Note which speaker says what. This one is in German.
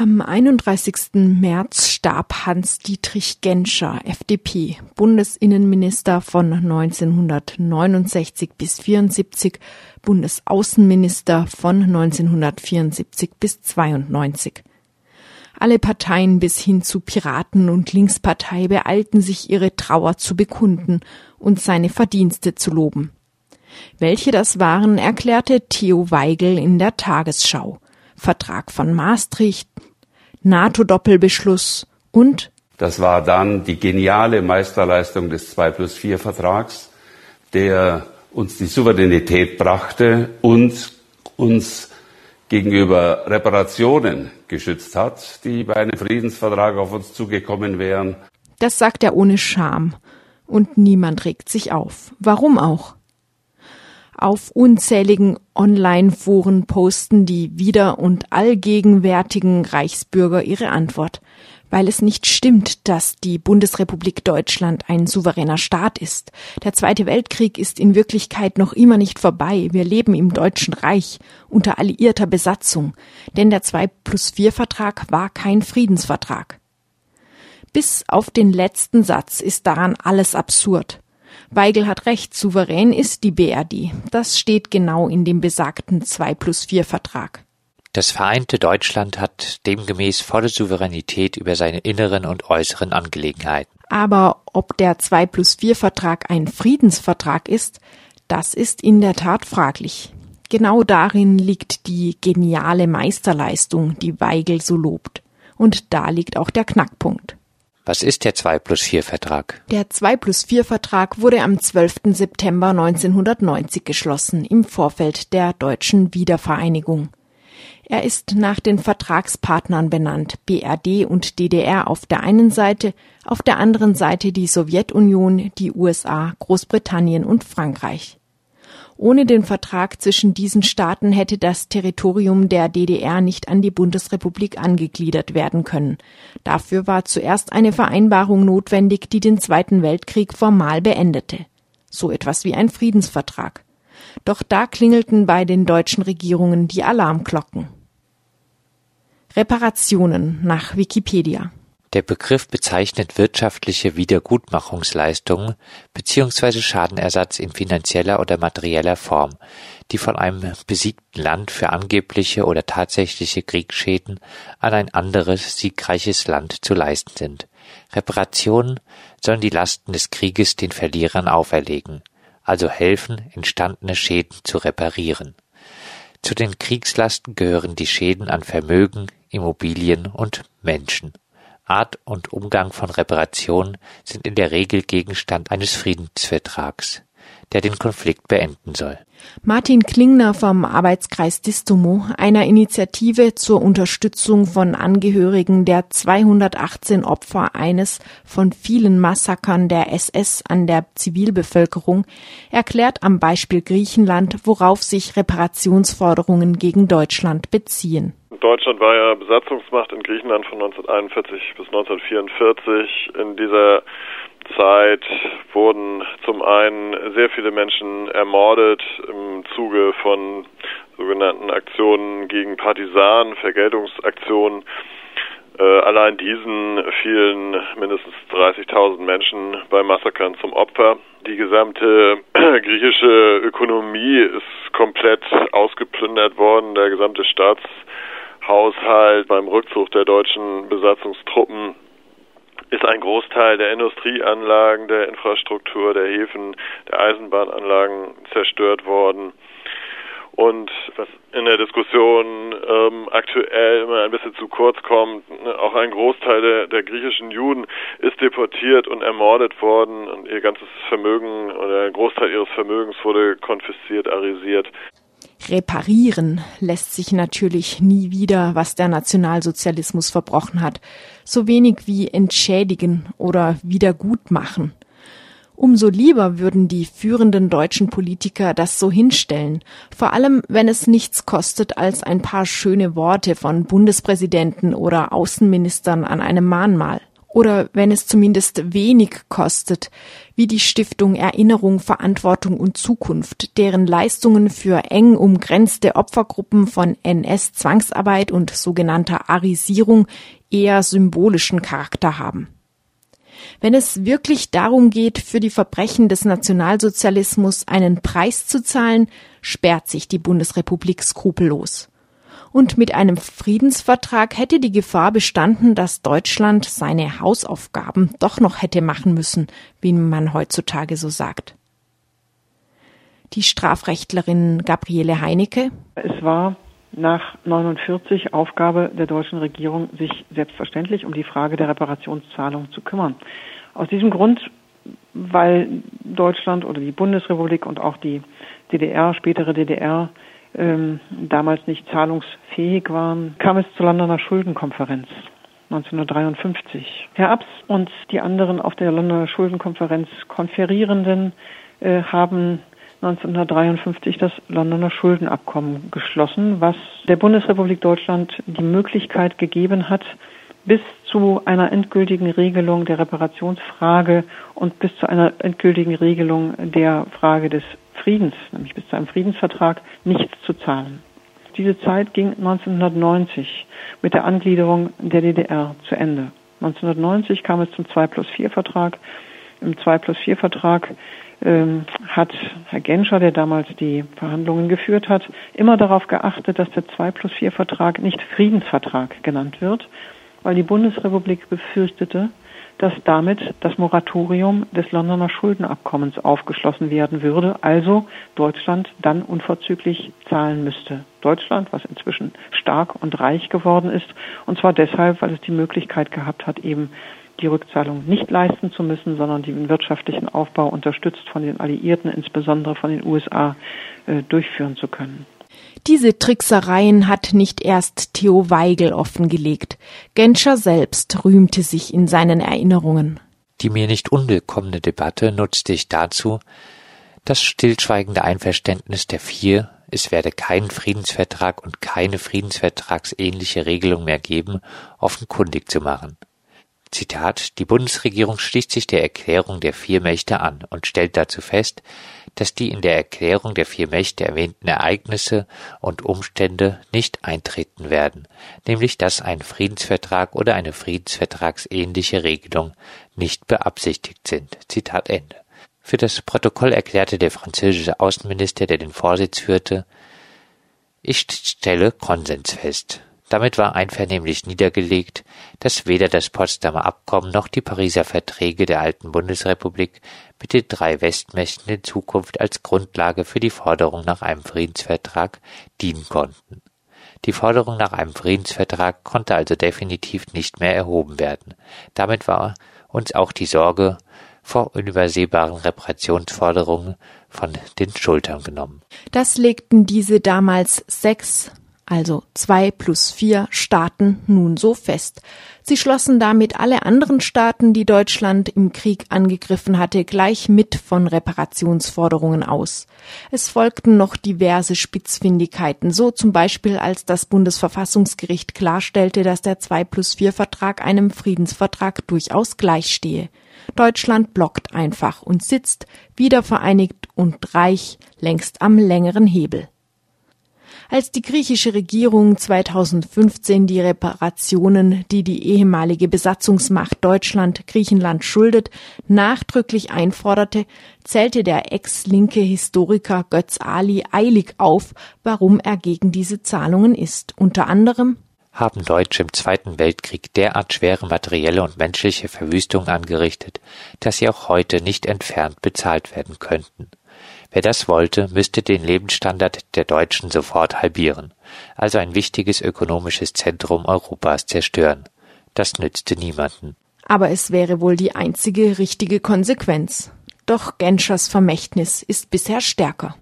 Speaker 1: Am 31. März starb Hans-Dietrich Genscher, FDP, Bundesinnenminister von 1969 bis 74, Bundesaußenminister von 1974 bis 92. Alle Parteien bis hin zu Piraten und Linkspartei beeilten sich, ihre Trauer zu bekunden und seine Verdienste zu loben. Welche das waren, erklärte Theo Weigel in der Tagesschau. Vertrag von Maastricht, NATO-Doppelbeschluss und
Speaker 2: das war dann die geniale Meisterleistung des 2 plus 4 Vertrags, der uns die Souveränität brachte und uns gegenüber Reparationen geschützt hat, die bei einem Friedensvertrag auf uns zugekommen wären.
Speaker 1: Das sagt er ohne Scham. Und niemand regt sich auf. Warum auch? Auf unzähligen Online-Foren posten die wieder- und allgegenwärtigen Reichsbürger ihre Antwort, weil es nicht stimmt, dass die Bundesrepublik Deutschland ein souveräner Staat ist. Der Zweite Weltkrieg ist in Wirklichkeit noch immer nicht vorbei. Wir leben im Deutschen Reich unter alliierter Besatzung, denn der 2 plus 4 Vertrag war kein Friedensvertrag. Bis auf den letzten Satz ist daran alles absurd. Weigel hat recht, souverän ist die BRD. Das steht genau in dem besagten 2 plus 4 Vertrag.
Speaker 3: Das vereinte Deutschland hat demgemäß volle Souveränität über seine inneren und äußeren Angelegenheiten.
Speaker 1: Aber ob der 2 plus 4 Vertrag ein Friedensvertrag ist, das ist in der Tat fraglich. Genau darin liegt die geniale Meisterleistung, die Weigel so lobt. Und da liegt auch der Knackpunkt.
Speaker 3: Was ist der 2 plus 4 Vertrag?
Speaker 1: Der 2 plus 4 Vertrag wurde am 12. September 1990 geschlossen, im Vorfeld der deutschen Wiedervereinigung. Er ist nach den Vertragspartnern benannt, BRD und DDR auf der einen Seite, auf der anderen Seite die Sowjetunion, die USA, Großbritannien und Frankreich. Ohne den Vertrag zwischen diesen Staaten hätte das Territorium der DDR nicht an die Bundesrepublik angegliedert werden können. Dafür war zuerst eine Vereinbarung notwendig, die den Zweiten Weltkrieg formal beendete. So etwas wie ein Friedensvertrag. Doch da klingelten bei den deutschen Regierungen die Alarmglocken. Reparationen nach Wikipedia
Speaker 3: der Begriff bezeichnet wirtschaftliche Wiedergutmachungsleistungen bzw. Schadenersatz in finanzieller oder materieller Form, die von einem besiegten Land für angebliche oder tatsächliche Kriegsschäden an ein anderes siegreiches Land zu leisten sind. Reparationen sollen die Lasten des Krieges den Verlierern auferlegen, also helfen, entstandene Schäden zu reparieren. Zu den Kriegslasten gehören die Schäden an Vermögen, Immobilien und Menschen. Art und Umgang von Reparation sind in der Regel Gegenstand eines Friedensvertrags, der den Konflikt beenden soll.
Speaker 1: Martin Klingner vom Arbeitskreis Distomo, einer Initiative zur Unterstützung von Angehörigen der 218 Opfer eines von vielen Massakern der SS an der Zivilbevölkerung, erklärt am Beispiel Griechenland, worauf sich Reparationsforderungen gegen Deutschland beziehen.
Speaker 4: Deutschland war ja Besatzungsmacht in Griechenland von 1941 bis 1944. In dieser Zeit wurden zum einen sehr viele Menschen ermordet im Zuge von sogenannten Aktionen gegen Partisanen, Vergeltungsaktionen. Äh, allein diesen fielen mindestens 30.000 Menschen bei Massakern zum Opfer. Die gesamte griechische Ökonomie ist komplett ausgeplündert worden. Der gesamte Staats Haushalt beim Rückzug der deutschen Besatzungstruppen ist ein Großteil der Industrieanlagen, der Infrastruktur, der Häfen, der Eisenbahnanlagen zerstört worden. Und was in der Diskussion ähm, aktuell immer ein bisschen zu kurz kommt, ne, auch ein Großteil der, der griechischen Juden ist deportiert und ermordet worden und ihr ganzes Vermögen oder ein Großteil ihres Vermögens wurde konfisziert, arisiert.
Speaker 1: Reparieren lässt sich natürlich nie wieder, was der Nationalsozialismus verbrochen hat, so wenig wie entschädigen oder wiedergutmachen. Umso lieber würden die führenden deutschen Politiker das so hinstellen, vor allem wenn es nichts kostet als ein paar schöne Worte von Bundespräsidenten oder Außenministern an einem Mahnmal. Oder wenn es zumindest wenig kostet, wie die Stiftung Erinnerung, Verantwortung und Zukunft, deren Leistungen für eng umgrenzte Opfergruppen von NS-Zwangsarbeit und sogenannter Arisierung eher symbolischen Charakter haben. Wenn es wirklich darum geht, für die Verbrechen des Nationalsozialismus einen Preis zu zahlen, sperrt sich die Bundesrepublik skrupellos und mit einem Friedensvertrag hätte die Gefahr bestanden, dass Deutschland seine Hausaufgaben doch noch hätte machen müssen, wie man heutzutage so sagt. Die Strafrechtlerin Gabriele Heinecke.
Speaker 5: Es war nach 49 Aufgabe der deutschen Regierung, sich selbstverständlich um die Frage der Reparationszahlung zu kümmern. Aus diesem Grund, weil Deutschland oder die Bundesrepublik und auch die DDR, spätere DDR, ähm, damals nicht zahlungsfähig waren, kam es zur Londoner Schuldenkonferenz 1953. Herr Abs und die anderen auf der Londoner Schuldenkonferenz Konferierenden äh, haben 1953 das Londoner Schuldenabkommen geschlossen, was der Bundesrepublik Deutschland die Möglichkeit gegeben hat, bis zu einer endgültigen Regelung der Reparationsfrage und bis zu einer endgültigen Regelung der Frage des Friedens, nämlich bis zu einem Friedensvertrag, nichts zu zahlen. Diese Zeit ging 1990 mit der Angliederung der DDR zu Ende. 1990 kam es zum 2 plus 4 Vertrag. Im 2 plus 4 Vertrag ähm, hat Herr Genscher, der damals die Verhandlungen geführt hat, immer darauf geachtet, dass der 2 plus 4 Vertrag nicht Friedensvertrag genannt wird, weil die Bundesrepublik befürchtete, dass damit das Moratorium des Londoner Schuldenabkommens aufgeschlossen werden würde, also Deutschland dann unverzüglich zahlen müsste. Deutschland, was inzwischen stark und reich geworden ist, und zwar deshalb, weil es die Möglichkeit gehabt hat, eben die Rückzahlung nicht leisten zu müssen, sondern den wirtschaftlichen Aufbau unterstützt von den Alliierten, insbesondere von den USA, äh, durchführen zu können.
Speaker 1: Diese Tricksereien hat nicht erst Theo Weigel offengelegt. Genscher selbst rühmte sich in seinen Erinnerungen.
Speaker 3: Die mir nicht unwillkommene Debatte nutzte ich dazu, das stillschweigende Einverständnis der vier, es werde keinen Friedensvertrag und keine friedensvertragsähnliche Regelung mehr geben, offenkundig zu machen. Zitat Die Bundesregierung schließt sich der Erklärung der vier Mächte an und stellt dazu fest, dass die in der Erklärung der vier Mächte erwähnten Ereignisse und Umstände nicht eintreten werden, nämlich dass ein Friedensvertrag oder eine friedensvertragsähnliche Regelung nicht beabsichtigt sind. Zitat Ende. Für das Protokoll erklärte der französische Außenminister, der den Vorsitz führte, ich stelle Konsens fest. Damit war einvernehmlich niedergelegt, dass weder das Potsdamer Abkommen noch die Pariser Verträge der alten Bundesrepublik mit den drei Westmächten in Zukunft als Grundlage für die Forderung nach einem Friedensvertrag dienen konnten. Die Forderung nach einem Friedensvertrag konnte also definitiv nicht mehr erhoben werden. Damit war uns auch die Sorge vor unübersehbaren Reparationsforderungen von den Schultern genommen.
Speaker 1: Das legten diese damals sechs also zwei plus vier Staaten, nun so fest. Sie schlossen damit alle anderen Staaten, die Deutschland im Krieg angegriffen hatte, gleich mit von Reparationsforderungen aus. Es folgten noch diverse Spitzfindigkeiten, so zum Beispiel als das Bundesverfassungsgericht klarstellte, dass der zwei plus vier Vertrag einem Friedensvertrag durchaus gleichstehe. Deutschland blockt einfach und sitzt, wiedervereinigt und reich, längst am längeren Hebel. Als die griechische Regierung 2015 die Reparationen, die die ehemalige Besatzungsmacht Deutschland Griechenland schuldet, nachdrücklich einforderte, zählte der ex-linke Historiker Götz Ali eilig auf, warum er gegen diese Zahlungen ist. Unter anderem
Speaker 3: haben Deutsche im Zweiten Weltkrieg derart schwere materielle und menschliche Verwüstungen angerichtet, dass sie auch heute nicht entfernt bezahlt werden könnten. Wer das wollte, müsste den Lebensstandard der Deutschen sofort halbieren, also ein wichtiges ökonomisches Zentrum Europas zerstören. Das nützte niemanden.
Speaker 1: Aber es wäre wohl die einzige richtige Konsequenz. Doch Genschers Vermächtnis ist bisher stärker.